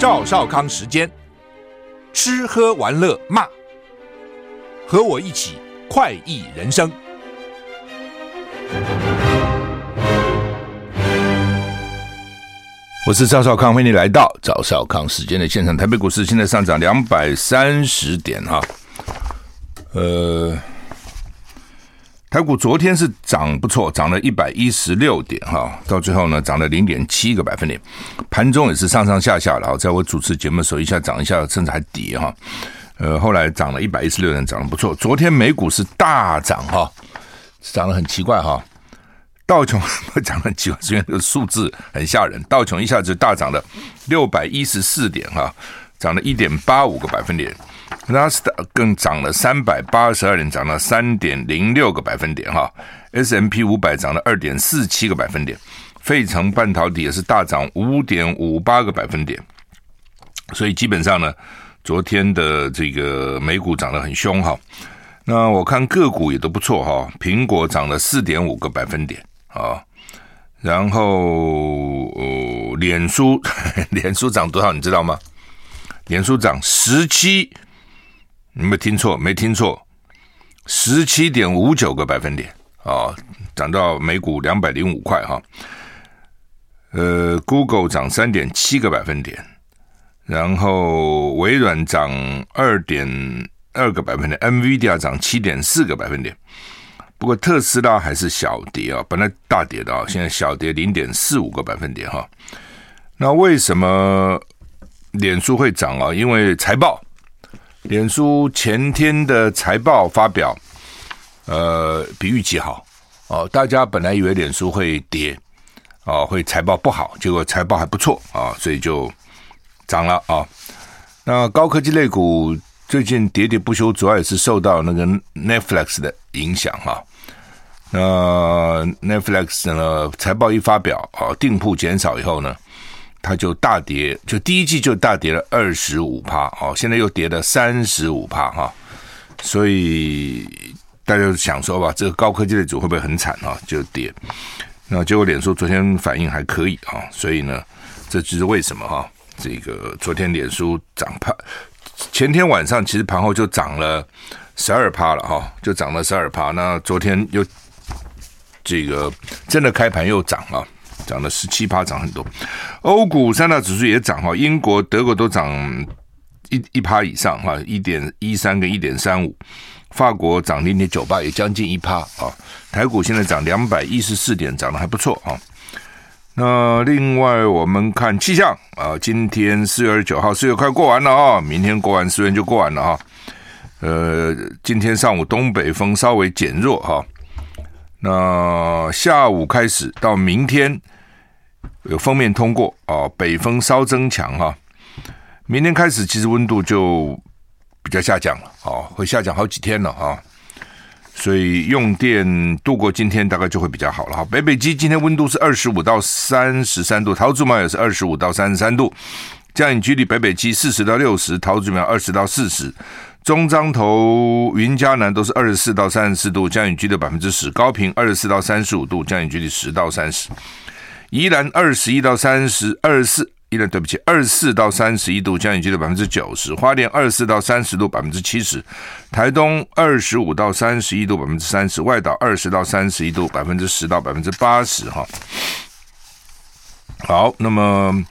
赵少康时间，吃喝玩乐骂，和我一起快意人生。我是赵少康，欢迎你来到赵少康时间的现场。台北股市现在上涨两百三十点哈，呃。台股昨天是涨不错，涨了一百一十六点哈，到最后呢涨了零点七个百分点，盘中也是上上下下然后，在我主持节目的时候一下涨一下，甚至还跌哈，呃，后来涨了一百一十六点，涨得不错。昨天美股是大涨哈，涨得很奇怪哈，道琼涨得很奇怪，因为这个数字很吓人，道琼一下子就大涨了六百一十四点哈，涨了一点八五个百分点。纳斯达更涨了三百八十二点，涨了三点零六个百分点哈。S M P 五百涨了二点四七个百分点，费城半导体也是大涨五点五八个百分点。所以基本上呢，昨天的这个美股涨得很凶哈。那我看个股也都不错哈，苹果涨了四点五个百分点啊，然后呃，脸书 脸书涨多少你知道吗？脸书涨十七。你没听错，没听错，十七点五九个百分点啊，涨到每股两百零五块哈。呃，Google 涨三点七个百分点，然后微软涨二点二个百分点，NVIDIA 涨七点四个百分点。不过特斯拉还是小跌啊，本来大跌的啊，现在小跌零点四五个百分点哈。那为什么脸书会涨啊？因为财报。脸书前天的财报发表，呃，比预期好哦。大家本来以为脸书会跌，哦，会财报不好，结果财报还不错啊，所以就涨了啊。那高科技类股最近喋喋不休，主要也是受到那个 Netflix 的影响哈。那 Netflix 呢，财报一发表啊，订铺减少以后呢，它就大跌，就第一季就大跌了二十五趴哦，现在又跌了三十五趴哈，所以大家就想说吧，这个高科技的组会不会很惨啊？就跌，那结果脸书昨天反应还可以啊，所以呢，这就是为什么哈，这个昨天脸书涨趴，前天晚上其实盘后就涨了十二趴了哈，就涨了十二趴，那昨天又这个真的开盘又涨啊。涨了十七趴，涨很多。欧股三大指数也涨哈，英国、德国都涨一一趴以上哈，一点一三跟一点三五。法国涨零点九八，也将近一趴啊。台股现在涨两百一十四点，涨得还不错啊。那另外我们看气象啊，今天四月二十九号，四月快过完了啊，明天过完四月就过完了啊。呃，今天上午东北风稍微减弱哈。那下午开始到明天有封面通过啊，北风稍增强哈。明天开始其实温度就比较下降了哦，会下降好几天了啊。所以用电度过今天大概就会比较好了哈。北北基今天温度是二十五到三十三度，桃竹苗也是二十五到三十三度，降雨距离北北基四十到六十，桃竹苗二十到四十。中彰投、云嘉南都是二十四到三十四度，降雨几率百分之十；高屏二十四到三十五度，降雨几率十到三十；宜兰二十一到三十二十四，宜兰对不起，二十四到三十一度，降雨几率百分之九十；花莲二十四到三十度，百分之七十；台东二十五到三十一度，百分之三十；外岛二十到三十一度，百分之十到百分之八十。哈，好，那么。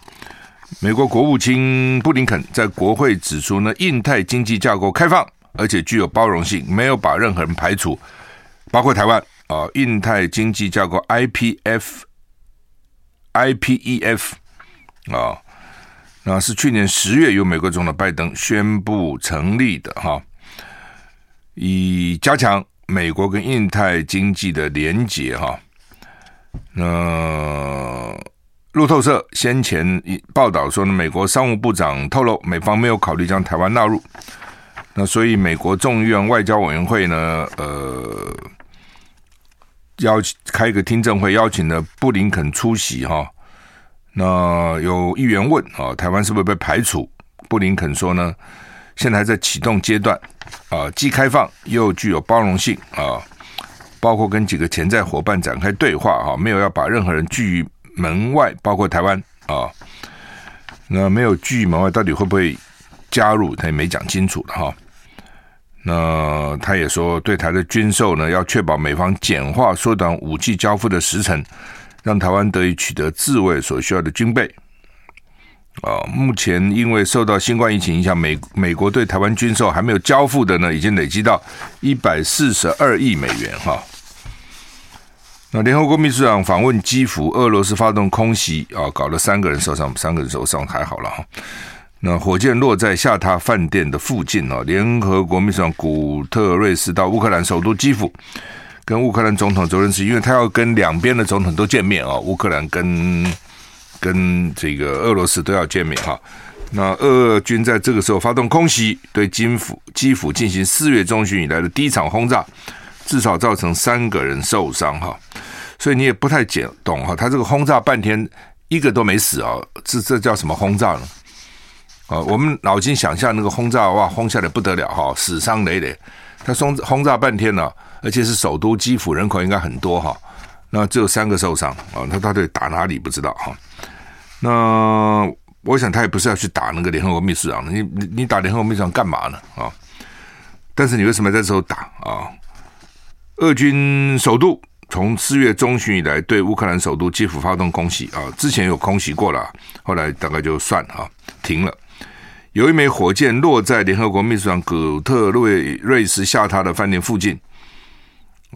美国国务卿布林肯在国会指出呢，印太经济架构开放，而且具有包容性，没有把任何人排除，包括台湾啊。印太经济架构 IPF IPEF 啊，那是去年十月由美国总统拜登宣布成立的哈，以加强美国跟印太经济的连结哈。那路透社先前报道说呢，美国商务部长透露，美方没有考虑将台湾纳入。那所以，美国众议院外交委员会呢，呃，邀请开一个听证会，邀请了布林肯出席哈。那有议员问啊，台湾是不是被排除？布林肯说呢，现在还在启动阶段啊，既开放又具有包容性啊，包括跟几个潜在伙伴展开对话哈，没有要把任何人拒于门外包括台湾啊，那没有拒门外，到底会不会加入？他也没讲清楚的哈。那他也说，对台的军售呢，要确保美方简化、缩短武器交付的时程，让台湾得以取得自卫所需要的军备。啊，目前因为受到新冠疫情影响，美美国对台湾军售还没有交付的呢，已经累积到一百四十二亿美元哈。那联合国秘书长访问基辅，俄罗斯发动空袭啊，搞了三个人受伤，三个人受伤还好了哈。那火箭落在下榻饭店的附近哦。联合国秘书长古特瑞斯到乌克兰首都基辅，跟乌克兰总统泽连斯基，因为他要跟两边的总统都见面啊，乌克兰跟跟这个俄罗斯都要见面哈。那俄军在这个时候发动空袭，对基辅基辅进行四月中旬以来的第一场轰炸，至少造成三个人受伤哈。所以你也不太解懂哈，他这个轰炸半天一个都没死啊，这这叫什么轰炸呢？啊，我们脑筋想象那个轰炸，哇，轰下来不得了哈，死伤累累。他轰轰炸半天了，而且是首都基辅，人口应该很多哈。那只有三个受伤啊，他到底打哪里不知道哈。那我想他也不是要去打那个联合国秘书长，你你你打联合国秘书长干嘛呢啊？但是你为什么在这时候打啊？俄军首都从四月中旬以来对乌克兰首都基辅发动空袭啊，之前有空袭过了，后来大概就算啊停了。有一枚火箭落在联合国秘书长古特瑞瑞斯下榻的饭店附近。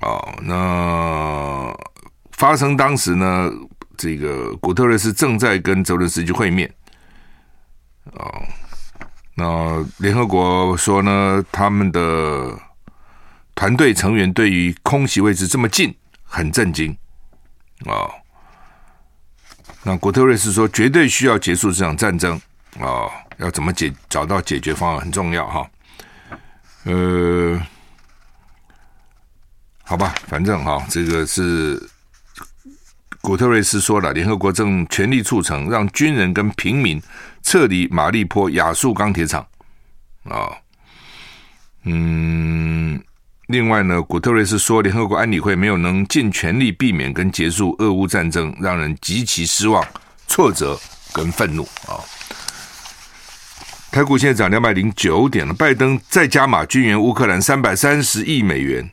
哦，那发生当时呢，这个古特瑞斯正在跟泽伦斯基会面。哦，那联合国说呢，他们的团队成员对于空袭位置这么近很震惊。哦，那古特瑞斯说，绝对需要结束这场战争。哦。要怎么解找到解决方案很重要哈，呃，好吧，反正哈，这个是古特瑞斯说了，联合国正全力促成让军人跟平民撤离马利坡亚速钢铁厂啊，嗯，另外呢，古特瑞斯说，联合国安理会没有能尽全力避免跟结束俄乌战争，让人极其失望、挫折跟愤怒啊。台股现在涨两百零九点了。拜登再加码军援乌克兰三百三十亿美元，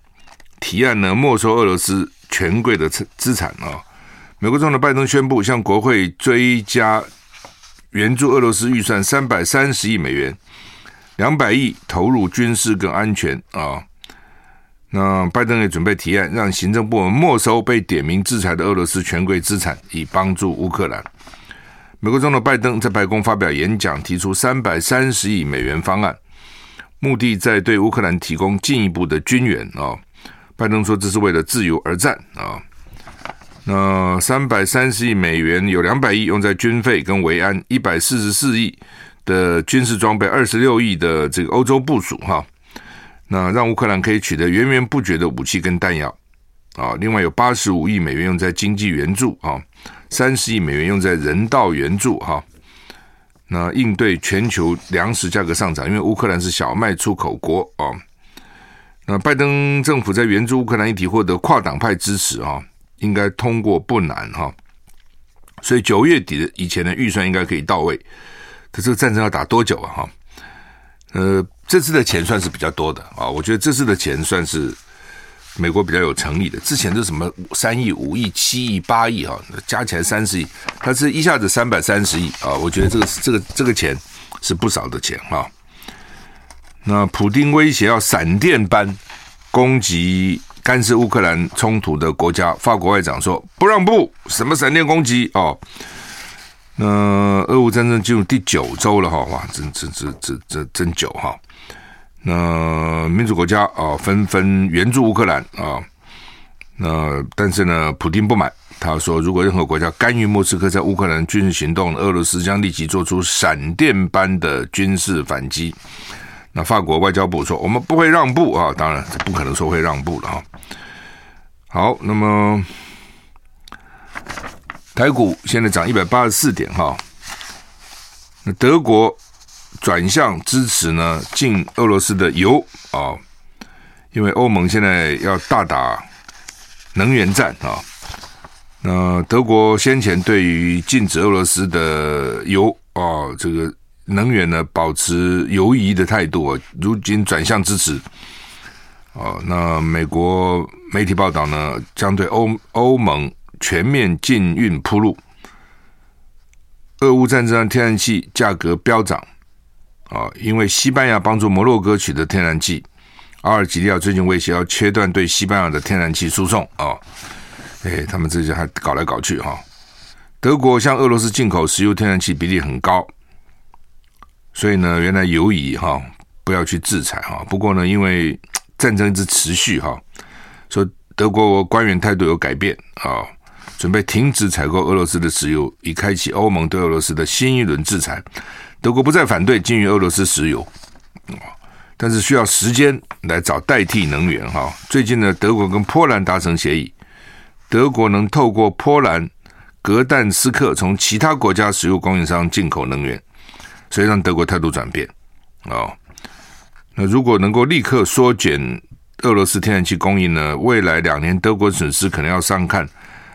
提案呢没收俄罗斯权贵的资资产啊。美国总统拜登宣布向国会追加援助俄罗斯预算三百三十亿美元，两百亿投入军事跟安全啊。那拜登也准备提案，让行政部门没收被点名制裁的俄罗斯权贵资产，以帮助乌克兰。美国总统拜登在白宫发表演讲，提出三百三十亿美元方案，目的在对乌克兰提供进一步的军援啊。拜登说，这是为了自由而战啊。那三百三十亿美元有两百亿用在军费跟维安，一百四十四亿的军事装备，二十六亿的这个欧洲部署哈。那让乌克兰可以取得源源不绝的武器跟弹药啊。另外有八十五亿美元用在经济援助啊。三十亿美元用在人道援助，哈，那应对全球粮食价格上涨，因为乌克兰是小麦出口国啊。那拜登政府在援助乌克兰议题获得跨党派支持啊，应该通过不难哈。所以九月底的以前的预算应该可以到位。可这个战争要打多久啊？哈，呃，这次的钱算是比较多的啊，我觉得这次的钱算是。美国比较有诚意的，之前是什么三亿、五亿、七亿、八亿哈，加起来三十亿，它是一下子三百三十亿啊！我觉得这个这个这个钱是不少的钱哈。那普丁威胁要闪电般攻击干涉乌克兰冲突的国家，法国外长说不让步，什么闪电攻击哦？那俄乌战争进入第九周了哈，哇，真真真真真真久哈。那民主国家啊，纷纷援助乌克兰啊。那但是呢，普京不满，他说，如果任何国家干预莫斯科在乌克兰军事行动，俄罗斯将立即做出闪电般的军事反击。那法国外交部说，我们不会让步啊，当然不可能说会让步了哈。好，那么台股现在涨一百八十四点哈。那德国。转向支持呢，禁俄罗斯的油啊，因为欧盟现在要大打能源战啊。那德国先前对于禁止俄罗斯的油哦，这个能源呢保持犹疑的态度，如今转向支持。哦，那美国媒体报道呢，将对欧欧盟全面禁运铺路。俄乌战争让天然气价格飙涨，啊，因为西班牙帮助摩洛哥取得天然气，阿尔及利亚最近威胁要切断对西班牙的天然气输送，啊，哎，他们这些还搞来搞去哈。德国向俄罗斯进口石油天然气比例很高，所以呢，原来犹疑哈，不要去制裁哈。不过呢，因为战争一直持续哈，说德国官员态度有改变啊。准备停止采购俄罗斯的石油，以开启欧盟对俄罗斯的新一轮制裁。德国不再反对禁运俄罗斯石油，但是需要时间来找代替能源。哈，最近呢，德国跟波兰达成协议，德国能透过波兰格但斯克从其他国家石油供应商进口能源，所以让德国态度转变。哦，那如果能够立刻缩减俄罗斯天然气供应呢？未来两年德国损失可能要上看。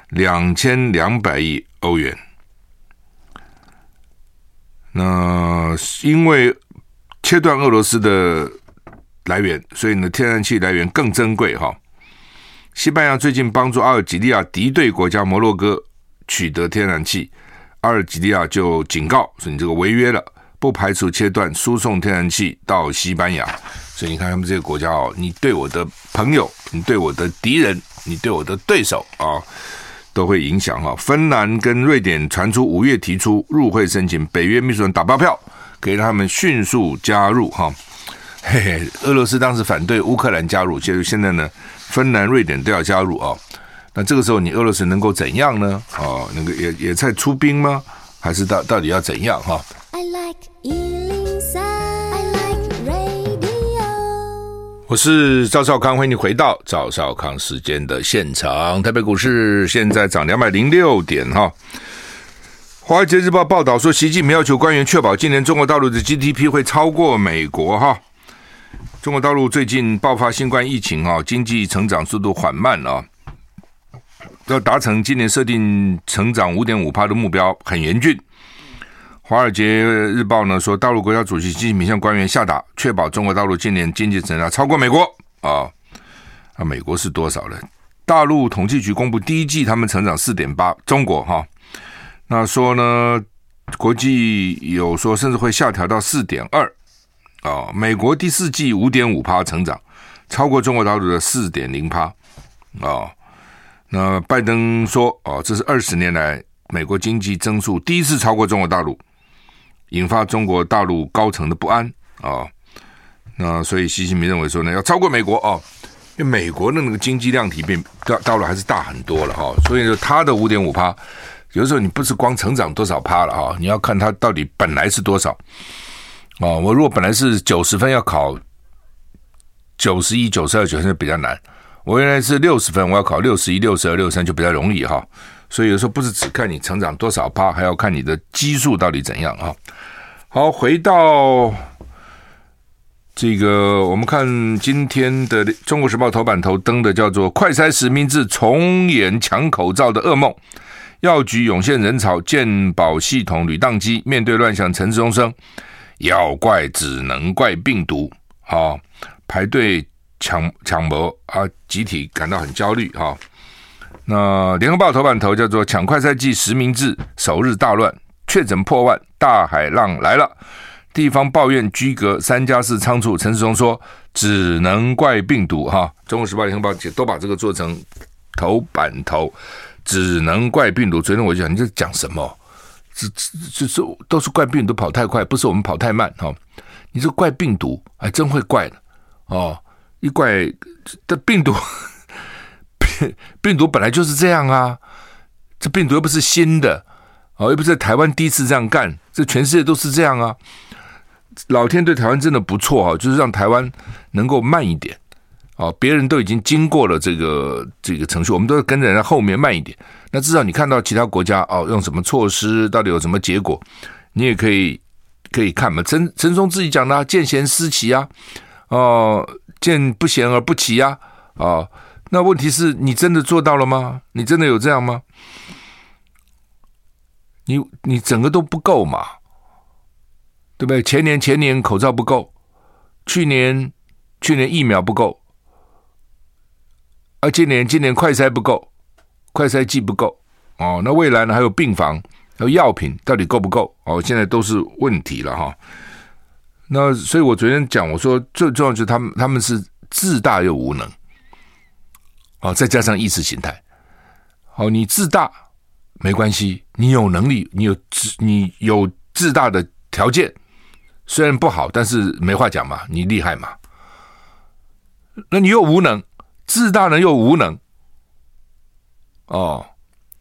两千两百亿欧元。那因为切断俄罗斯的来源，所以呢，天然气来源更珍贵哈。西班牙最近帮助阿尔及利亚敌对国家摩洛哥取得天然气，阿尔及利亚就警告说：“你这个违约了，不排除切断输送天然气到西班牙。”所以你看他们这个国家哦，你对我的朋友，你对我的敌人，你对我的对手啊。都会影响哈。芬兰跟瑞典传出五月提出入会申请，北约秘书长打包票，可以让他们迅速加入哈。嘿嘿，俄罗斯当时反对乌克兰加入，结果现在呢，芬兰、瑞典都要加入啊。那这个时候你俄罗斯能够怎样呢？哦，那个也也在出兵吗？还是到到底要怎样哈？我是赵少康，欢迎你回到赵少康时间的现场。台北股市现在涨两百零六点哈。华尔街日报报道说，习近平要求官员确保今年中国大陆的 GDP 会超过美国哈。中国大陆最近爆发新冠疫情啊，经济成长速度缓慢啊，要达成今年设定成长五点五趴的目标很严峻。《华尔街日报》呢说，大陆国家主席习近平向官员下达，确保中国大陆今年经济增长超过美国啊。啊，美国是多少呢？大陆统计局公布第一季他们成长四点八，中国哈，那说呢，国际有说甚至会下调到四点二啊。美国第四季五点五趴成长，超过中国大陆的四点零趴啊。那拜登说，哦，这是二十年来美国经济增速第一次超过中国大陆。引发中国大陆高层的不安啊、那所以习近平认为说呢，要超过美国哦，因为美国的那个经济量体比大大陆还是大很多了哈、哦，所以说它的五点五趴，有时候你不是光成长多少趴了哈、哦，你要看它到底本来是多少哦。我如果本来是九十分要考九十一、九十二、九十三就比较难，我原来是六十分，我要考六十一、六十二、六三就比较容易哈。所以有时候不是只看你成长多少趴，还要看你的基数到底怎样啊。好，回到这个，我们看今天的《中国时报》头版头登的叫做“快筛实名制重演抢口罩的噩梦”，药局涌现人潮，健保系统屡宕机。面对乱象，陈时中声要怪只能怪病毒。好，排队抢抢谋啊，集体感到很焦虑哈。那联合报头版头叫做“抢快筛剂实名制首日大乱，确诊破万，大海浪来了”。地方抱怨居隔三加四仓促，陈世忠说只能怪病毒哈。中国时报、联合报都把这个做成头版头，只能怪病毒。昨天我就讲，你这讲什么？这这这都是怪病毒跑太快，不是我们跑太慢哈。你这怪病毒，还真会怪的哦。一怪这病毒。病毒本来就是这样啊，这病毒又不是新的哦，又不是在台湾第一次这样干，这全世界都是这样啊。老天对台湾真的不错啊，就是让台湾能够慢一点哦。别人都已经经过了这个这个程序，我们都是跟着人家后面慢一点。那至少你看到其他国家哦，用什么措施，到底有什么结果，你也可以可以看嘛。陈陈松自己讲的，见贤思齐啊，哦，见不贤而不齐啊，哦。那问题是你真的做到了吗？你真的有这样吗？你你整个都不够嘛？对不对？前年前年口罩不够，去年去年疫苗不够，啊，今年今年快筛不够，快筛剂不够哦。那未来呢？还有病房，还有药品，到底够不够？哦，现在都是问题了哈。那所以我昨天讲，我说最重要就是他们他们是自大又无能，哦，再加上意识形态，哦，你自大没关系，你有能力，你有自你有自大的条件。虽然不好，但是没话讲嘛，你厉害嘛？那你又无能，自大呢又无能，哦，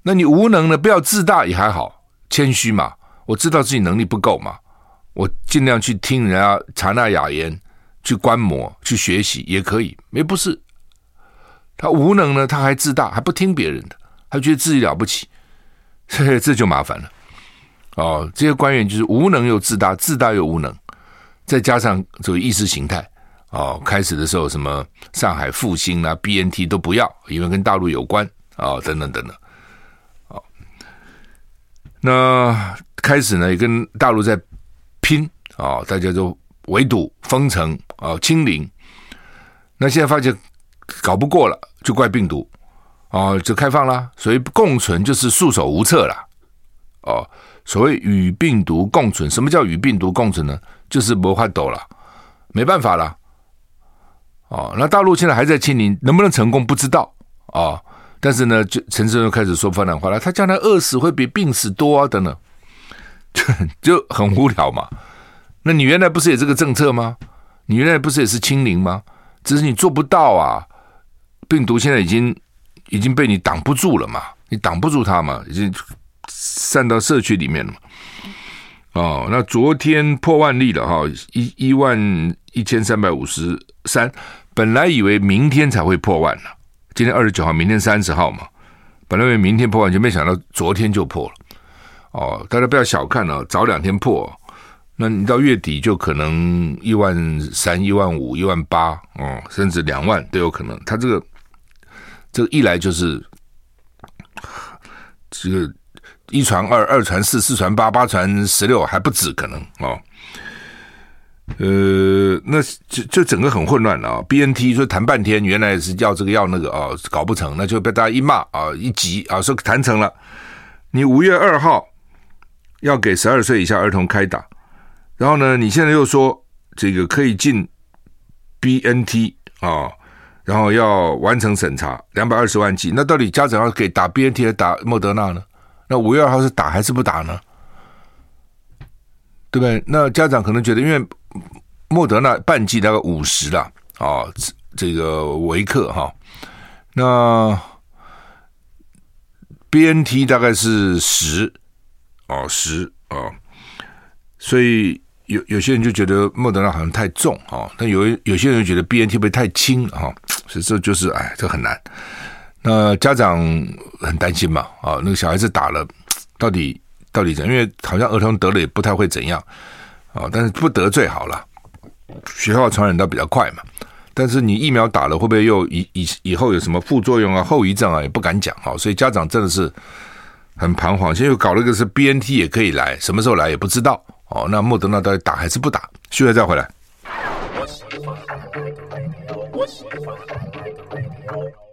那你无能呢？不要自大也还好，谦虚嘛。我知道自己能力不够嘛，我尽量去听人家查那雅言，去观摩，去学习也可以。没不是，他无能呢，他还自大，还不听别人的，还觉得自己了不起，嘿嘿，这就麻烦了。哦，这些官员就是无能又自大，自大又无能，再加上这个意识形态，哦，开始的时候什么上海复兴啊、BNT 都不要，因为跟大陆有关啊、哦，等等等等，哦，那开始呢也跟大陆在拼啊、哦，大家都围堵、封城啊、哦、清零，那现在发现搞不过了，就怪病毒，哦，就开放了，所以共存就是束手无策了，哦。所谓与病毒共存，什么叫与病毒共存呢？就是没法度了，没办法了。哦，那大陆现在还在清零，能不能成功不知道啊、哦？但是呢，就陈时中开始说风凉话了，他将来饿死会比病死多啊，等等，就就很无聊嘛。那你原来不是也这个政策吗？你原来不是也是清零吗？只是你做不到啊。病毒现在已经已经被你挡不住了嘛，你挡不住它嘛，已经。散到社区里面了嘛？哦，那昨天破万例了哈，一一万一千三百五十三。本来以为明天才会破万呢，今天二十九号，明天三十号嘛。本来以为明天破万，就没想到昨天就破了。哦，大家不要小看了，早两天破，那你到月底就可能一万三、一万五、一万八，哦，甚至两万都有可能。他这个这个一来就是这个。一传二，二传四，四传八，八传十六，还不止可能哦。呃，那就就整个很混乱了啊、哦。BNT 说谈半天，原来是要这个要那个啊、哦，搞不成，那就被大家一骂啊，一急啊，说谈成了。你五月二号要给十二岁以下儿童开打，然后呢，你现在又说这个可以进 BNT 啊、然后要完成审查，两百二十万剂，那到底家长要给打 BNT 还打莫德纳呢？那五月二号是打还是不打呢？对不对？那家长可能觉得，因为莫德纳半剂大概五十了啊，这个维克哈，那 BNT 大概是十哦十哦，所以有有些人就觉得莫德纳好像太重啊，但有有些人觉得 BNT 会不太轻哈，所以这就是哎，这很难。那家长很担心嘛，啊，那个小孩子打了，到底到底怎？因为好像儿童得了也不太会怎样，啊，但是不得最好了，学校传染到比较快嘛。但是你疫苗打了，会不会又以以以后有什么副作用啊、后遗症啊，也不敢讲啊。所以家长真的是很彷徨。现在又搞了个是 BNT 也可以来，什么时候来也不知道。哦，那莫德纳到底打还是不打？续会再回来。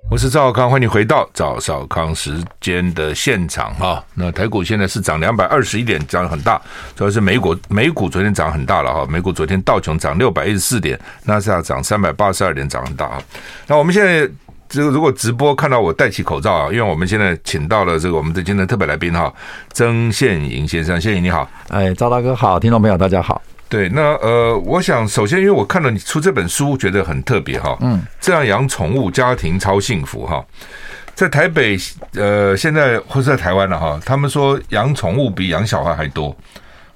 我是赵少康，欢迎回到赵少康时间的现场哈。那台股现在是涨两百二十一点，涨很大，主要是美股，美股昨天涨很大了哈。美股昨天道琼涨六百一十四点，纳斯达涨三百八十二点，涨很大啊。那我们现在这个如果直播看到我戴起口罩啊，因为我们现在请到了这个我们的今天特别来宾哈，曾宪颖先生，宪颖你好，哎，赵大哥好，听众朋友大家好。对，那呃，我想首先，因为我看到你出这本书，觉得很特别哈。嗯，这样养宠物，家庭超幸福哈。在台北，呃，现在或是在台湾了哈，他们说养宠物比养小孩还多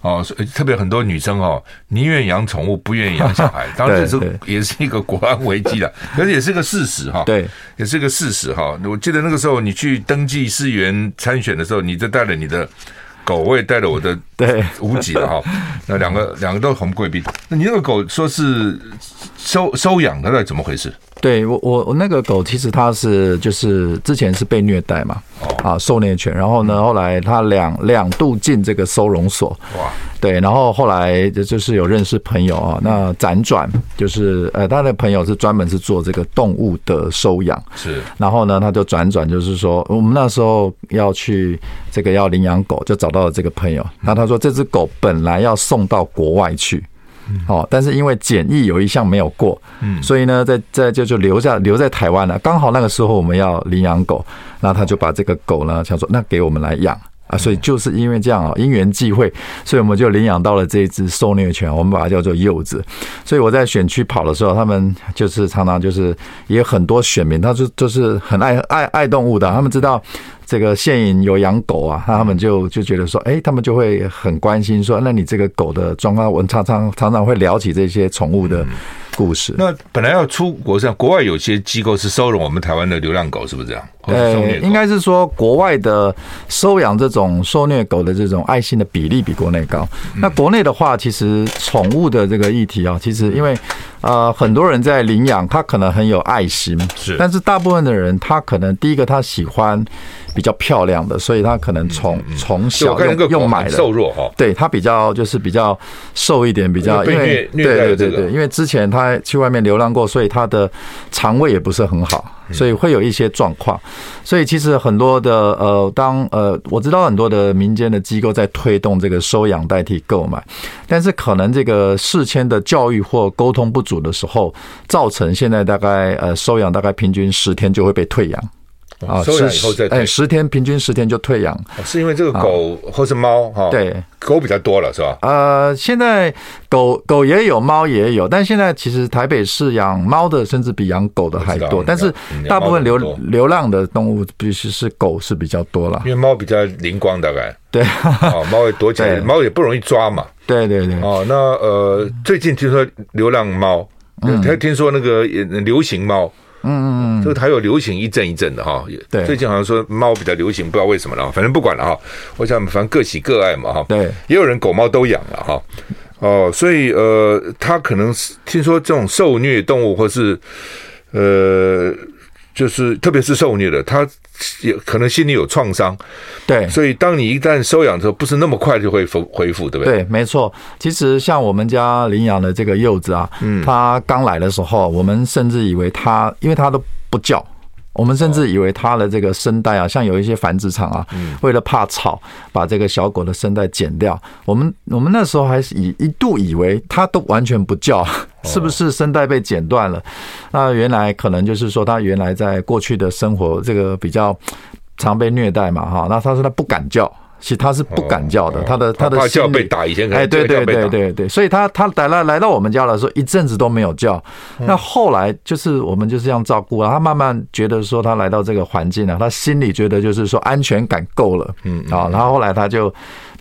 哦，特别很多女生哦，宁愿养宠物，不愿意养小孩。当然这是也是一个国安危机了，可是也是个事实哈。对，也是个事实哈。我记得那个时候你去登记市议员参选的时候，你就带了你的。狗我也带了我的对无极了哈，那两个两个都是红贵宾。那你那个狗说是收收养，它到底怎么回事？对我我我那个狗其实它是就是之前是被虐待嘛，啊受虐犬，然后呢后来它两两度进这个收容所，哇，对，然后后来就是有认识朋友啊，那辗转就是呃他的朋友是专门是做这个动物的收养，是，然后呢他就辗转就是说我们那时候要去这个要领养狗，就找到了这个朋友，那他说这只狗本来要送到国外去。哦，但是因为检疫有一项没有过，嗯，所以呢，在在就就留下留在台湾了。刚好那个时候我们要领养狗，那他就把这个狗呢，想说那给我们来养啊。所以就是因为这样啊，因缘际会，所以我们就领养到了这一只受虐犬，我们把它叫做柚子。所以我在选区跑的时候，他们就是常常就是也有很多选民，他就就是很爱爱爱动物的，他们知道。这个县营有养狗啊，那他们就就觉得说，哎，他们就会很关心说，那你这个狗的状况，我们常常常常会聊起这些宠物的故事。那本来要出国上，国外有些机构是收容我们台湾的流浪狗，是不是这样？呃，应该是说国外的收养这种受虐狗的这种爱心的比例比国内高。那国内的话，其实宠物的这个议题啊，其实因为呃很多人在领养，他可能很有爱心，是，但是大部分的人他可能第一个他喜欢。比较漂亮的，所以他可能从从小用用买的。瘦弱哈，对他比较就是比较瘦一点，比较因为对对对对，因为之前他去外面流浪过，所以他的肠胃也不是很好，所以会有一些状况。所以其实很多的呃，当呃我知道很多的民间的机构在推动这个收养代替购买，但是可能这个事前的教育或沟通不足的时候，造成现在大概呃收养大概平均十天就会被退养。啊，收养以后再哎，十天平均十天就退养，是因为这个狗或是猫哈？对，狗比较多了是吧？呃，现在狗狗也有，猫也有，但现在其实台北市养猫的甚至比养狗的还多，但是大部分流流浪的动物必须是狗是比较多了，因为猫比较灵光，大概对，哦，猫也躲起来，猫也不容易抓嘛，对对对，哦，那呃，最近听说流浪猫，嗯，听说那个流行猫。嗯嗯嗯，这个还有流行一阵一阵的哈，对，最近好像说猫比较流行，不知道为什么了，反正不管了哈。我想反正各喜各爱嘛哈，对，也有人狗猫都养了哈。哦，所以呃，他可能是听说这种受虐动物或是呃。就是特别是受虐的，他也可能心里有创伤，对，所以当你一旦收养之后，不是那么快就会复恢复，对不对？对，没错。其实像我们家领养的这个柚子啊，嗯，他刚来的时候，我们甚至以为它，因为它都不叫。我们甚至以为它的这个声带啊，像有一些繁殖场啊，为了怕吵，把这个小狗的声带剪掉。我们我们那时候还是以一度以为它都完全不叫，是不是声带被剪断了？那原来可能就是说，它原来在过去的生活这个比较常被虐待嘛，哈。那他说他不敢叫。其实他是不敢叫的，他的他的心被打，以前哎，对对对对对，所以他他来了来到我们家的时候，一阵子都没有叫。那后来就是我们就是这样照顾啊，他慢慢觉得说他来到这个环境了，他心里觉得就是说安全感够了，嗯啊，然后后来他就。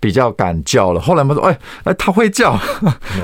比较敢叫了，后来我们说，哎哎，他会叫，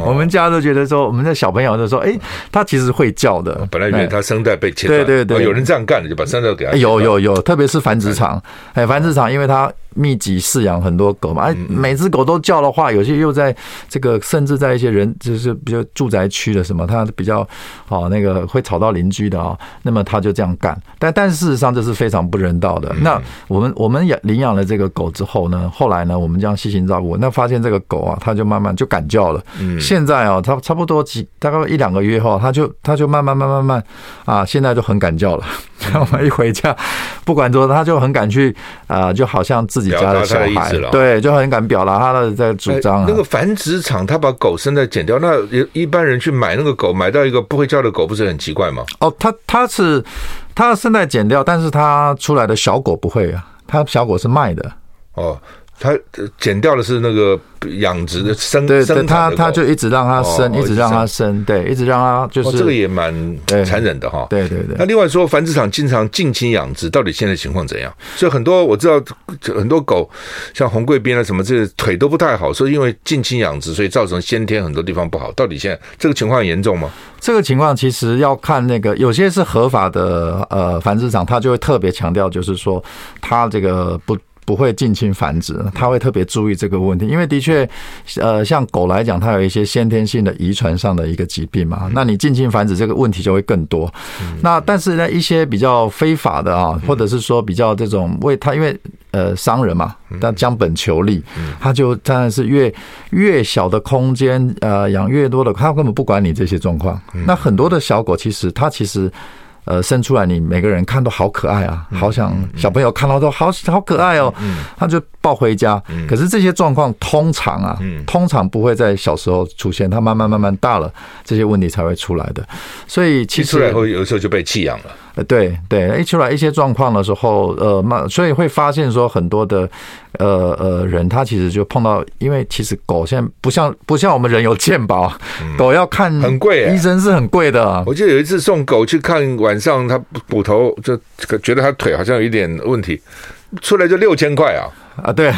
我们家都觉得说，我们的小朋友都说，哎，他其实会叫的。本来以为他声带被切断，对对对，有人这样干的，就把声带给他。有有有，特别是繁殖场，哎，繁殖场，因为他密集饲养很多狗嘛，哎，每只狗都叫的话，有些又在这个，甚至在一些人就是比较住宅区的什么，他比较哦那个会吵到邻居的啊，那么他就这样干，但但事实上这是非常不人道的。那我们我们养领养了这个狗之后呢，后来呢，我们这样细心照顾，那发现这个狗啊，它就慢慢就敢叫了。嗯，现在啊，它差不多几大概一两个月后，它就它就慢慢慢慢慢啊，现在就很敢叫了。我们一回家，不管多，它就很敢去啊，就好像自己家的小孩，对，就很敢表达它的在主张。那个繁殖场，他把狗生带剪掉，那一般人去买那个狗，买到一个不会叫的狗，不是很奇怪吗？哦，他他是他的声带剪掉，但是他出来的小狗不会啊，他小狗是卖的。哦。他减掉的是那个养殖的生，对对，他他就一直让它生，一直让它生，对，一直让它就是这个也蛮残忍的哈。对对对。那另外说，繁殖场经常近亲养殖，到底现在情况怎样？所以很多我知道，很多狗像红贵宾啊什么，这个腿都不太好，说因为近亲养殖，所以造成先天很多地方不好。到底现在这个情况严重吗？这个情况其实要看那个，有些是合法的呃繁殖场，他就会特别强调，就是说他这个不。不会近亲繁殖，他会特别注意这个问题，因为的确，呃，像狗来讲，它有一些先天性的遗传上的一个疾病嘛，那你近亲繁殖这个问题就会更多。那但是呢，一些比较非法的啊，或者是说比较这种为他，因为呃商人嘛，但将本求利，他就当然是越越小的空间，呃，养越多的，他根本不管你这些状况。那很多的小狗其实它其实。呃，生出来你每个人看都好可爱啊，好想小朋友看到都好好可爱哦，他就抱回家。可是这些状况通常啊，通常不会在小时候出现，他慢慢慢慢大了，这些问题才会出来的。所以其实出来后有时候就被弃养了。呃，对对，一出来一些状况的时候，呃，慢，所以会发现说很多的，呃呃，人他其实就碰到，因为其实狗现在不像不像我们人有健保，狗要看很贵，医生是很贵的。我记得有一次送狗去看，晚上它骨头就觉得它腿好像有一点问题，出来就六千块啊。啊，对，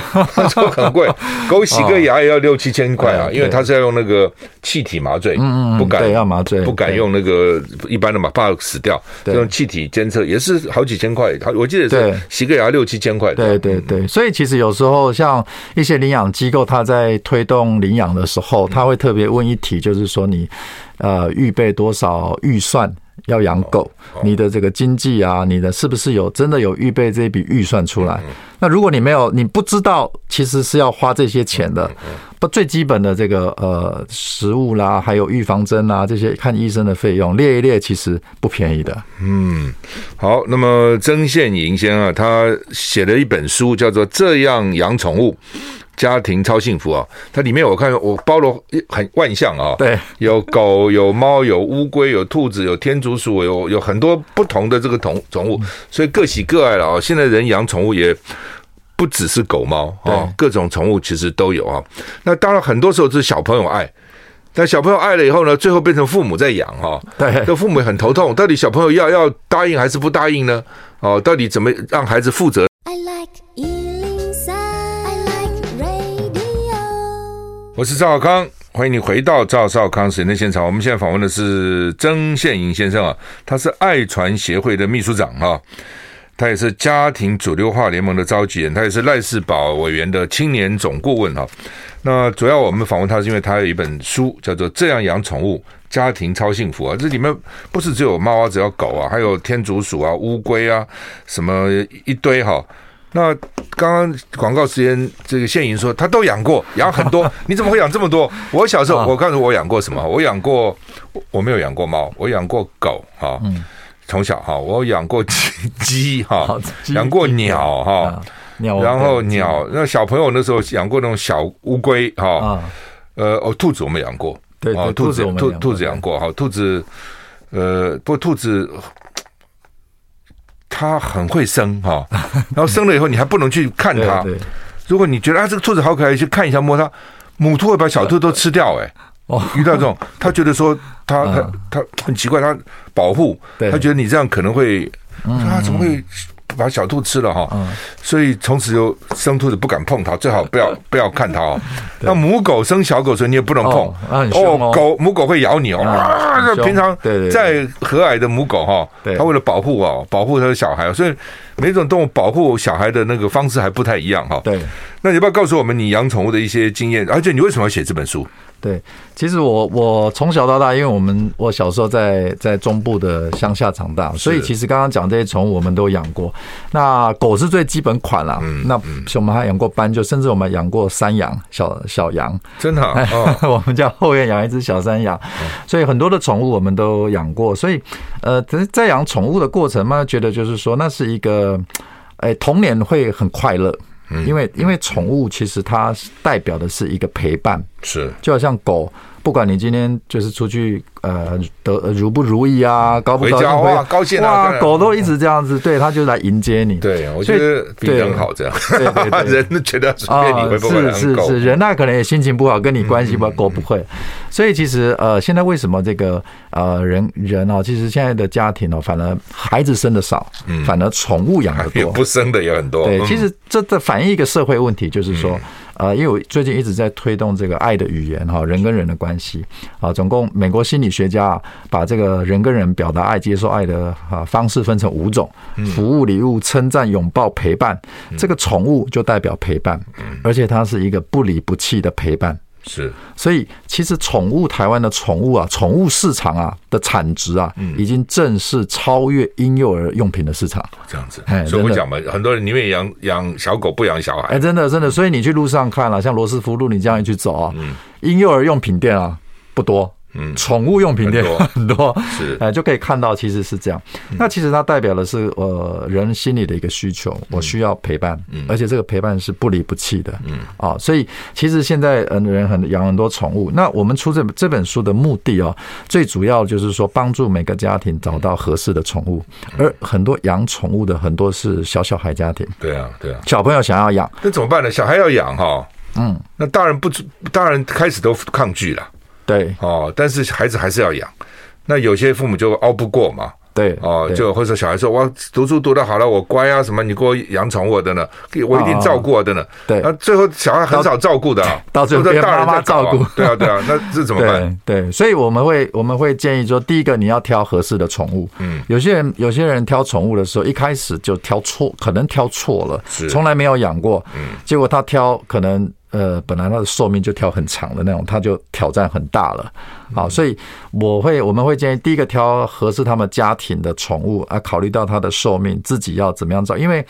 说 很贵，狗洗个牙也要六七千块啊，因为它是要用那个气体麻醉，嗯嗯，不敢要麻醉，不敢用那个一般的嘛，怕死掉，用气体监测也是好几千块，我记得是洗个牙六七千块，对对对，所以其实有时候像一些领养机构，他在推动领养的时候，他会特别问一题，就是说你呃预备多少预算？要养狗，你的这个经济啊，你的是不是有真的有预备这一笔预算出来？那如果你没有，你不知道，其实是要花这些钱的。不，最基本的这个呃食物啦，还有预防针啊，这些看医生的费用列一列，其实不便宜的。嗯，好，那么曾宪颖先生啊，他写了一本书，叫做《这样养宠物》。家庭超幸福啊！它里面我看我包罗很万象啊，对，有狗有猫有乌龟有兔子有天竺鼠有有很多不同的这个宠宠物，所以各喜各爱了啊！现在人养宠物也不只是狗猫啊，各种宠物其实都有啊。那当然很多时候是小朋友爱，但小朋友爱了以后呢，最后变成父母在养哈，对，这父母也很头痛，到底小朋友要要答应还是不答应呢？哦，到底怎么让孩子负责？我是赵少康，欢迎你回到赵少康时间的现场。我们现在访问的是曾宪颖先生啊，他是爱传协会的秘书长啊，他也是家庭主流化联盟的召集人，他也是赖世宝委员的青年总顾问哈。那主要我们访问他是因为他有一本书叫做《这样养宠物，家庭超幸福》啊，这里面不是只有猫啊，只有狗啊，还有天竺鼠啊、乌龟啊，什么一堆哈。那刚刚广告时间，这个现银说他都养过，养很多。你怎么会养这么多？我小时候，我告诉我养过什么？我养过，我没有养过猫，我养过狗哈。从小哈，我养过鸡鸡哈，养过鸟哈，鸟。然后鸟，那小朋友那时候养过那种小乌龟哈。呃哦，兔子我们养过，对，兔子兔兔子养过哈，兔子呃，不过兔子。它很会生哈，然后生了以后你还不能去看它。如果你觉得啊这个兔子好可爱，去看一下摸它，母兔会把小兔都吃掉哎。哦，遇到这种，他觉得说他他他很奇怪，他保护，他觉得你这样可能会，他怎么会？把小兔吃了哈，所以从此就生兔子不敢碰它，最好不要不要看它哦。那母狗生小狗时候你也不能碰哦，狗母狗会咬你哦。啊，平常在和蔼的母狗哈，它为了保护哦，保护它的小孩，所以每种动物保护小孩的那个方式还不太一样哈。对，那你要不要告诉我们你养宠物的一些经验？而且你为什么要写这本书？对，其实我我从小到大，因为我们我小时候在在中部的乡下长大，所以其实刚刚讲这些宠物我们都养过。那狗是最基本款了，那我们还养过斑鸠，甚至我们养过山羊，小小羊，真的，我们家后院养一只小山羊，所以很多的宠物我们都养过。所以呃，在养宠物的过程嘛，觉得就是说那是一个，哎，童年会很快乐。因为因为宠物其实它代表的是一个陪伴，是。就好像狗，不管你今天就是出去呃得如不如意啊，高不高兴，哇高兴啊，狗都一直这样子，对，它就来迎接你。对，我觉得比人好这样，对对对，人觉得啊是是是，人那可能也心情不好，跟你关系不好，狗不会。所以其实呃，现在为什么这个呃人人哦，其实现在的家庭哦，反而孩子生的少，反而宠物养的多，不生的也很多。对，其实这这反映一个社会问题，就是说，呃，因为我最近一直在推动这个爱的语言哈，人跟人的关系啊，总共美国心理学家把这个人跟人表达爱、接受爱的啊方式分成五种：服务、礼物、称赞、拥抱、陪伴。这个宠物就代表陪伴，而且它是一个不离不弃的陪伴。是，所以其实宠物台湾的宠物啊，宠物市场啊的产值啊，已经正式超越婴幼儿用品的市场。这样子，所以我讲嘛，很多人宁愿养养小狗不养小孩。哎，真的真的，所以你去路上看了，像罗斯福路，你这样一去走啊，婴幼儿用品店啊不多。嗯，宠物用品店很多，是。哎，就可以看到其实是这样。那其实它代表的是呃人心里的一个需求，我需要陪伴，而且这个陪伴是不离不弃的，嗯。啊，所以其实现在嗯人很养很多宠物。那我们出这这本书的目的哦，最主要就是说帮助每个家庭找到合适的宠物，而很多养宠物的很多是小小孩家庭，对啊对啊，小朋友想要养，那怎么办呢？小孩要养哈，嗯，那大人不大人开始都抗拒了。对哦，但是孩子还是要养，那有些父母就熬不过嘛。对哦，就或者小孩说：“我读书读得好了，我乖啊，什么你给我养宠物的呢？我一定照顾的呢。”对，那最后小孩很少照顾的，到最后大人妈妈照顾。对啊，对啊，那这怎么办？对，所以我们会我们会建议说，第一个你要挑合适的宠物。嗯，有些人有些人挑宠物的时候，一开始就挑错，可能挑错了，从来没有养过，嗯，结果他挑可能。呃，本来它的寿命就挑很长的那种，它就挑战很大了。好，所以我会我们会建议，第一个挑合适他们家庭的宠物啊，考虑到它的寿命，自己要怎么样找，因为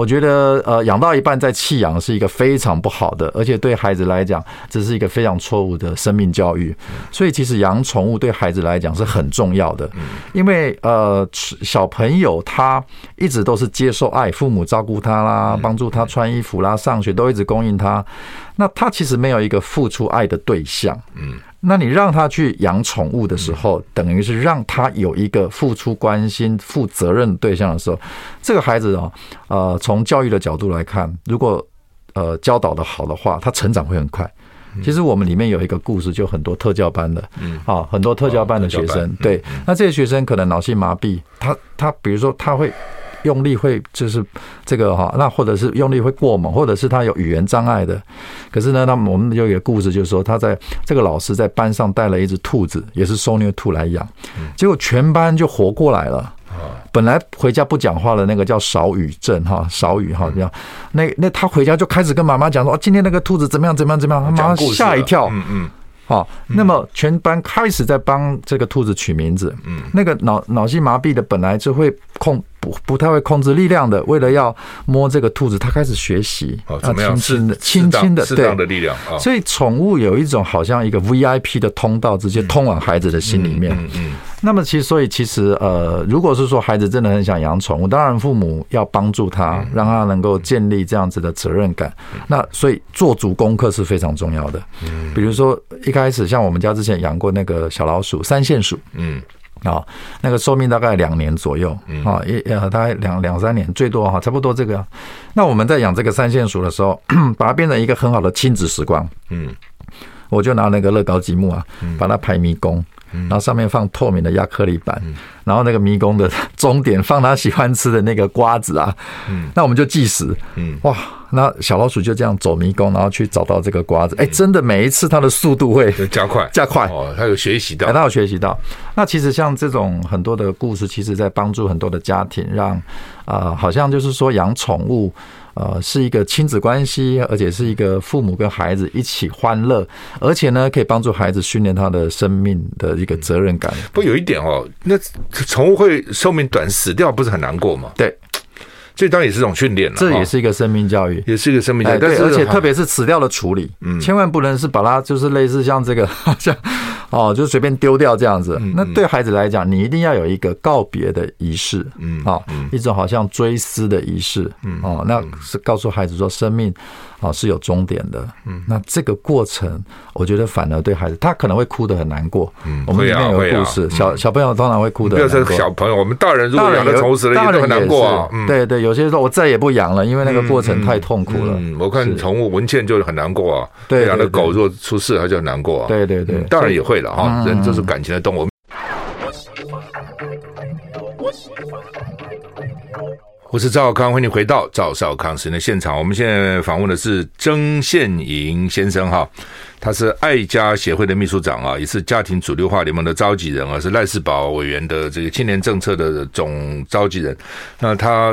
我觉得呃，养到一半再弃养是一个非常不好的，而且对孩子来讲，这是一个非常错误的生命教育。所以其实养宠物对孩子来讲是很重要的，因为呃，小朋友他一直都是接受爱，父母照顾他啦，帮助他穿衣服啦，上学都一直供应他。那他其实没有一个付出爱的对象，嗯，那你让他去养宠物的时候，等于是让他有一个付出关心、负责任的对象的时候，这个孩子哦，呃，从教育的角度来看，如果呃教导的好的话，他成长会很快。其实我们里面有一个故事，就很多特教班的，嗯，啊，很多特教班的学生，对，那这些学生可能脑性麻痹，他他比如说他会。用力会就是这个哈，那或者是用力会过猛，或者是他有语言障碍的。可是呢，他们我们有一个故事，就是说他在这个老师在班上带了一只兔子，也是收虐兔来养，结果全班就活过来了。本来回家不讲话的那个叫少语症哈，少语哈这样，那那他回家就开始跟妈妈讲说，今天那个兔子怎么样怎么样怎么样，他妈妈吓一跳。嗯嗯。好，那么全班开始在帮这个兔子取名字。嗯，那个脑脑性麻痹的本来就会控不不太会控制力量的，为了要摸这个兔子，他开始学习啊，轻轻的、轻轻的，适当的力量啊。所以宠物有一种好像一个 VIP 的通道，直接通往孩子的心里面。嗯嗯。那么其实，所以其实呃，如果是说孩子真的很想养宠物，当然父母要帮助他，让他能够建立这样子的责任感。那所以做足功课是非常重要的。嗯，比如说一开始像我们家之前养过那个小老鼠，三线鼠。嗯，啊，那个寿命大概两年左右。啊，一呃大概两两三年最多哈，差不多这个。那我们在养这个三线鼠的时候，把它变成一个很好的亲子时光。嗯，我就拿那个乐高积木啊，把它排迷宫。然后上面放透明的亚克力板，然后那个迷宫的终点放他喜欢吃的那个瓜子啊，那我们就计时，哇，那小老鼠就这样走迷宫，然后去找到这个瓜子，哎，真的每一次它的速度会加快，加快。哦，它有学习到，它有学习到。那其实像这种很多的故事，其实在帮助很多的家庭，让啊，好像就是说养宠物。呃，是一个亲子关系，而且是一个父母跟孩子一起欢乐，而且呢，可以帮助孩子训练他的生命的一个责任感。不过有一点哦，那宠物会寿命短，死掉不是很难过吗？对，这当然也是一种训练了，这也是一个生命教育，也是一个生命教育。对，而且特别是死掉的处理，嗯，千万不能是把它就是类似像这个好 像。哦，就随便丢掉这样子。那对孩子来讲，你一定要有一个告别的仪式，嗯，啊，一种好像追思的仪式，嗯，哦，那是告诉孩子说，生命啊是有终点的。嗯，那这个过程，我觉得反而对孩子，他可能会哭得很难过。嗯，我们里面有故事，小小朋友通常会哭得很难过。不要说小朋友，我们大人如果养了宠物死了，也很难过啊。对对，有些时候我再也不养了，因为那个过程太痛苦了。嗯，我看宠物文倩就很难过啊。对，养的狗如果出事，他就很难过啊。对对对，当然也会。了人就是感情的动物。我是赵少康，欢迎回到赵少康时间的现场。我们现在访问的是曾宪营先生哈，他是爱家协会的秘书长啊，也是家庭主流化联盟的召集人啊，是赖世宝委员的这个青年政策的总召集人。那他。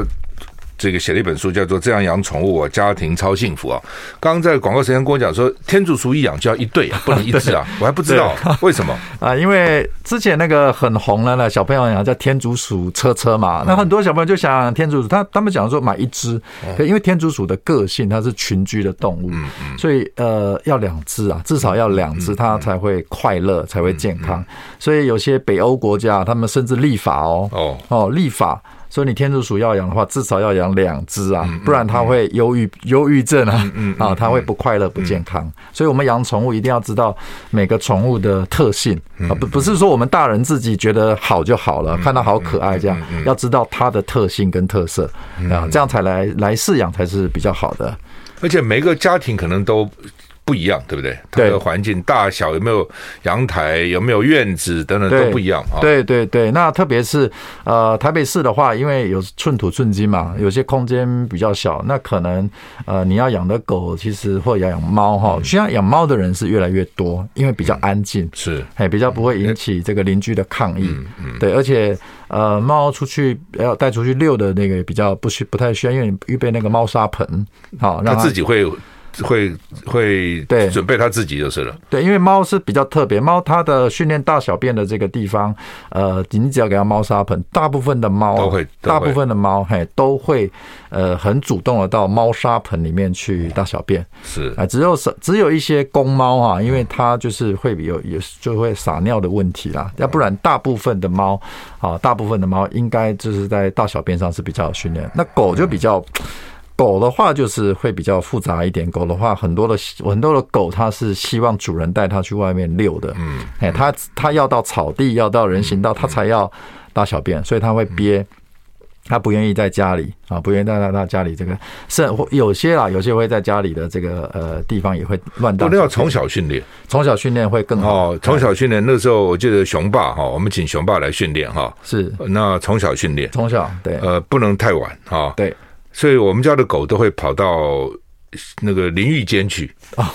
这个写了一本书，叫做《这样养宠物，我家庭超幸福》啊！刚刚在广告时间跟我讲说，天竺鼠一养就要一对啊，不能一只啊！我还不知道为什么 啊？因为之前那个很红的呢，小朋友养叫天竺鼠车车嘛，那很多小朋友就想天竺鼠，他他们讲说买一只，因为天竺鼠的个性它是群居的动物，所以呃要两只啊，至少要两只，它才会快乐，才会健康。所以有些北欧国家，他们甚至立法哦哦哦立法。所以你天竺鼠要养的话，至少要养两只啊，不然它会忧郁忧郁症啊，啊，它会不快乐不健康。所以我们养宠物一定要知道每个宠物的特性啊，不不是说我们大人自己觉得好就好了，看到好可爱这样，要知道它的特性跟特色啊，这样才来来饲养才是比较好的。而且每个家庭可能都。不一样，对不对？它的环境大小有没有阳台，有没有院子等等都不一样啊。对对对，那特别是呃台北市的话，因为有寸土寸金嘛，有些空间比较小，那可能呃你要养的狗，其实或养养猫哈，现在养猫的人是越来越多，因为比较安静，是哎比较不会引起这个邻居的抗议。对，而且呃猫出去要带出去遛的那个比较不需不太需要，因为你预备那个猫砂盆，好让它自己会。会会对准备他自己就是了。对，因为猫是比较特别，猫它的训练大小便的这个地方，呃，你只要给它猫砂盆，大部分的猫都会，大部分的猫嘿都会呃很主动的到猫砂盆里面去大小便。是啊，只有是只有一些公猫啊，因为它就是会有有就会撒尿的问题啦，要不然大部分的猫啊，大部分的猫应该就是在大小便上是比较有训练。那狗就比较。狗的话就是会比较复杂一点。狗的话，很多的很多的狗，它是希望主人带它去外面遛的。嗯，哎，它它要到草地，要到人行道，它才要大小便，所以它会憋，它不愿意在家里啊，不愿意在它家里这个是有些啊，有些会在家里的这个呃地方也会乱大。那要从小训练，从小训练会更好。哦，从小训练，那时候我记得熊爸哈，我们请熊爸来训练哈，是那从小训练，从小对，呃，不能太晚哈，对。所以我们家的狗都会跑到那个淋浴间去哦，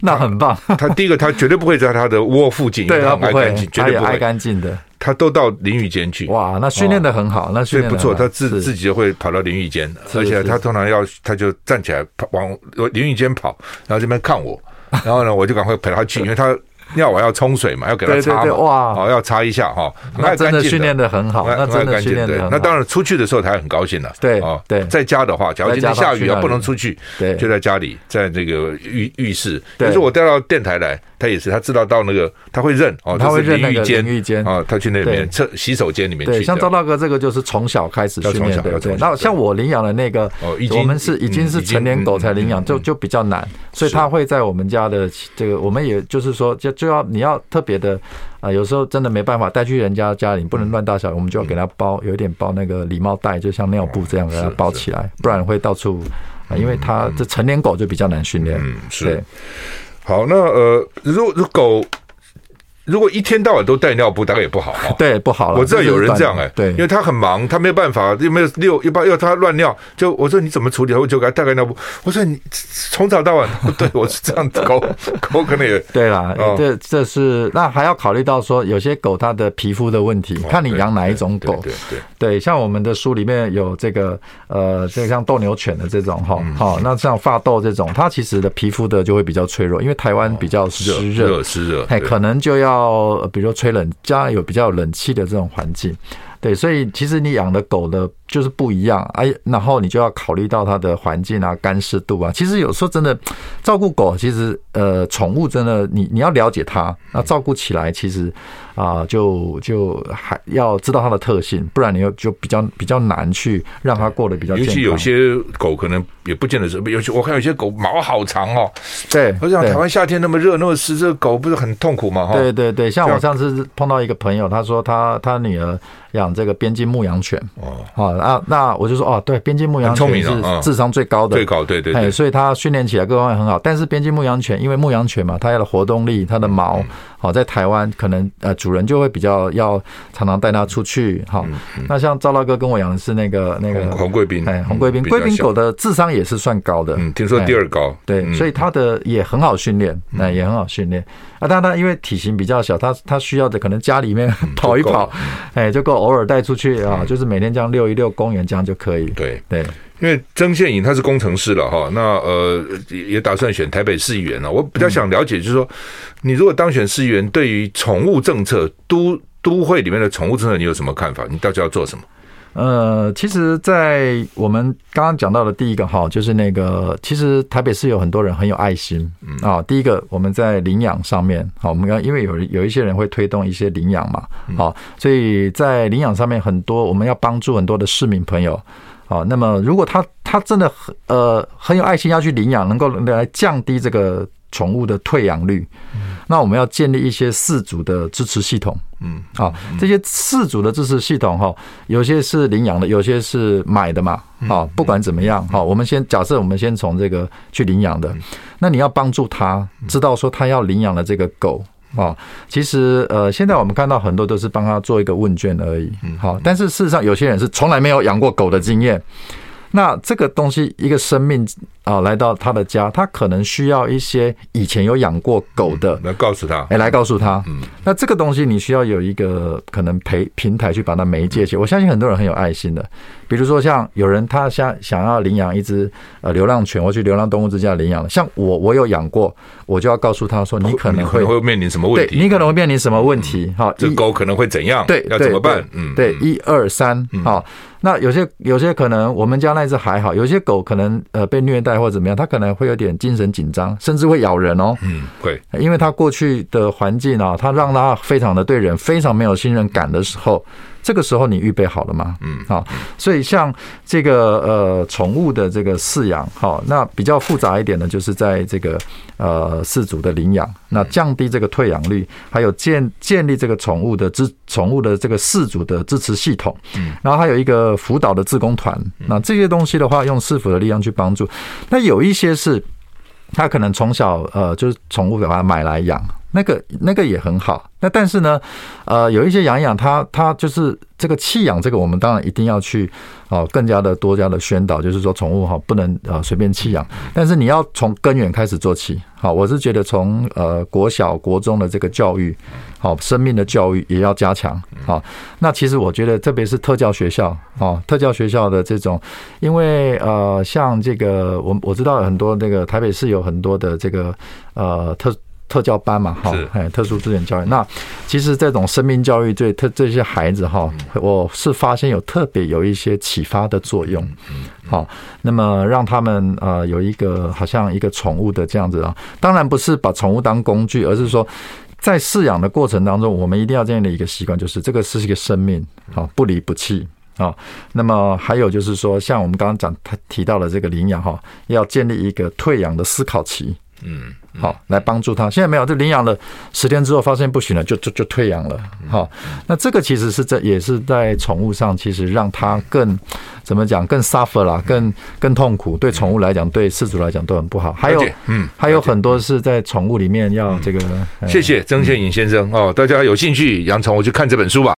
那很棒。它第一个，它绝对不会在它的窝附近，对，它爱干净，绝对不会爱干净的。它都到淋浴间去。哇，那训练的很好，那训练不错。它自自己就会跑到淋浴间，而且它通常要，它就站起来跑往淋浴间跑，然后这边看我，然后呢，我就赶快陪它去，因为它。尿我要冲水嘛，要给它擦嘛，哇，哦，要擦一下哈。那真的训练的很好，那真的训练的。那当然出去的时候他很高兴了。对，哦，对，在家的话，假如今天下雨啊不能出去，对，就在家里，在这个浴浴室。比如说我带到电台来。他也是，他知道到那个他会认哦，他会认那个淋浴间啊，他去那边厕洗手间里面去。对，像赵大哥这个就是从小开始训练的，对。那像我领养的那个，哦，我们是已经是成年狗才领养，就就比较难，所以他会在我们家的这个，我们也就是说，就就要你要特别的啊，有时候真的没办法带去人家家里，不能乱大小，我们就要给他包，有一点包那个礼帽袋，就像尿布这样给他包起来，不然会到处啊，因为他这成年狗就比较难训练，嗯，是。好，那呃，如果狗。如果一天到晚都带尿布，大概也不好哈。对，不好了。我知道有人这样哎，对，因为他很忙，他没有办法，又没有遛，又怕又他乱尿，就我说你怎么处理？我就给他带个尿布。我说你从早到晚，对我是这样子，狗狗可能也对啦。这这是那还要考虑到说，有些狗它的皮肤的问题，看你养哪一种狗。对对对，像我们的书里面有这个呃，这个像斗牛犬的这种哈，好，那像法斗这种，它其实的皮肤的就会比较脆弱，因为台湾比较湿热，湿热，哎，可能就要。要比如说吹冷，家有比较冷气的这种环境，对，所以其实你养的狗的。就是不一样哎，然后你就要考虑到它的环境啊、干湿度啊。其实有时候真的照顾狗，其实呃，宠物真的你你要了解它，那照顾起来其实啊，就就还要知道它的特性，不然你又就比较比较难去让它过得比较。尤其有些狗可能也不见得是，尤其我看有些狗毛好长哦。对，我想台湾夏天那么热那么湿，这个狗不是很痛苦吗？对对对，像我上次碰到一个朋友，他说他他女儿养这个边境牧羊犬哦，好。啊，那我就说哦，对，边境牧羊犬是智商最高的，最高，对对，所以它训练起来各方面很好。但是边境牧羊犬，因为牧羊犬嘛，它的活动力、它的毛好，在台湾可能呃主人就会比较要常常带它出去，好，那像赵大哥跟我养的是那个那个红贵宾，哎，红贵宾，贵宾狗的智商也是算高的，嗯，听说第二高，对，所以它的也很好训练，那也很好训练。啊，但它因为体型比较小，它它需要的可能家里面 跑一跑，哎，就够偶尔带出去啊，就是每天这样遛一遛公园这样就可以。对。对。因为曾宪颖他是工程师了哈，那呃也打算选台北市议员了。我比较想了解，就是说，你如果当选市议员，对于宠物政策，都都会里面的宠物政策，你有什么看法？你到底要做什么？呃，其实，在我们刚刚讲到的第一个哈，就是那个，其实台北市有很多人很有爱心啊。第一个，我们在领养上面，好，我们刚因为有有一些人会推动一些领养嘛，好，所以在领养上面，很多我们要帮助很多的市民朋友。好，那么如果他他真的很呃很有爱心要去领养，能够来降低这个宠物的退养率，那我们要建立一些饲主的支持系统。嗯，好，这些饲主的支持系统哈，有些是领养的，有些是买的嘛。好，不管怎么样，好，我们先假设我们先从这个去领养的，那你要帮助他知道说他要领养的这个狗。哦，其实呃，现在我们看到很多都是帮他做一个问卷而已。好，但是事实上，有些人是从来没有养过狗的经验。那这个东西，一个生命啊，来到他的家，他可能需要一些以前有养过狗的来告诉他，哎，来告诉他。嗯，那这个东西你需要有一个可能陪平台去把它媒介起。我相信很多人很有爱心的，比如说像有人他想想要领养一只呃流浪犬，或去流浪动物之家领养了。像我，我有养过，我就要告诉他说，你可能会会面临什么问题？你可能会面临什么问题？哈，这狗可能会怎样？对，要怎么办？嗯，对，一二三，好。那有些有些可能我们家那只还好，有些狗可能呃被虐待或者怎么样，它可能会有点精神紧张，甚至会咬人哦。嗯，会，因为它过去的环境啊，它让它非常的对人非常没有信任感的时候。这个时候你预备好了吗？嗯，好，所以像这个呃宠物的这个饲养，好，那比较复杂一点的，就是在这个呃饲主的领养，那降低这个退养率，还有建建立这个宠物的支宠物的这个饲主的支持系统，嗯，然后还有一个辅导的自工团，那这些东西的话，用市府的力量去帮助。那有一些是他可能从小呃就是宠物给他买来养。那个那个也很好，那但是呢，呃，有一些养养，它它就是这个弃养，这个我们当然一定要去哦，更加的多加的宣导，就是说宠物哈不能呃随便弃养，但是你要从根源开始做起。好，我是觉得从呃国小国中的这个教育，好生命的教育也要加强。好，那其实我觉得特别是特教学校啊，特教学校的这种，因为呃像这个我我知道很多那个台北市有很多的这个呃特。特教班嘛，哈，哎，特殊资源教育。那其实这种生命教育对特这些孩子哈，我是发现有特别有一些启发的作用。好，那么让他们呃有一个好像一个宠物的这样子啊，当然不是把宠物当工具，而是说在饲养的过程当中，我们一定要这样的一个习惯，就是这个是一个生命，好，不离不弃啊。那么还有就是说，像我们刚刚讲他提到的这个领养哈，要建立一个退养的思考期。嗯。好，来帮助他。现在没有，就领养了十天之后发现不行了，就就就退养了。好，那这个其实是在也是在宠物上，其实让他更怎么讲，更 suffer 啦，更更痛苦。对宠物来讲，对饲主来讲都很不好。还有，嗯，还有很多是在宠物里面要这个。谢谢曾宪颖先生哦，大家有兴趣养宠物去看这本书吧。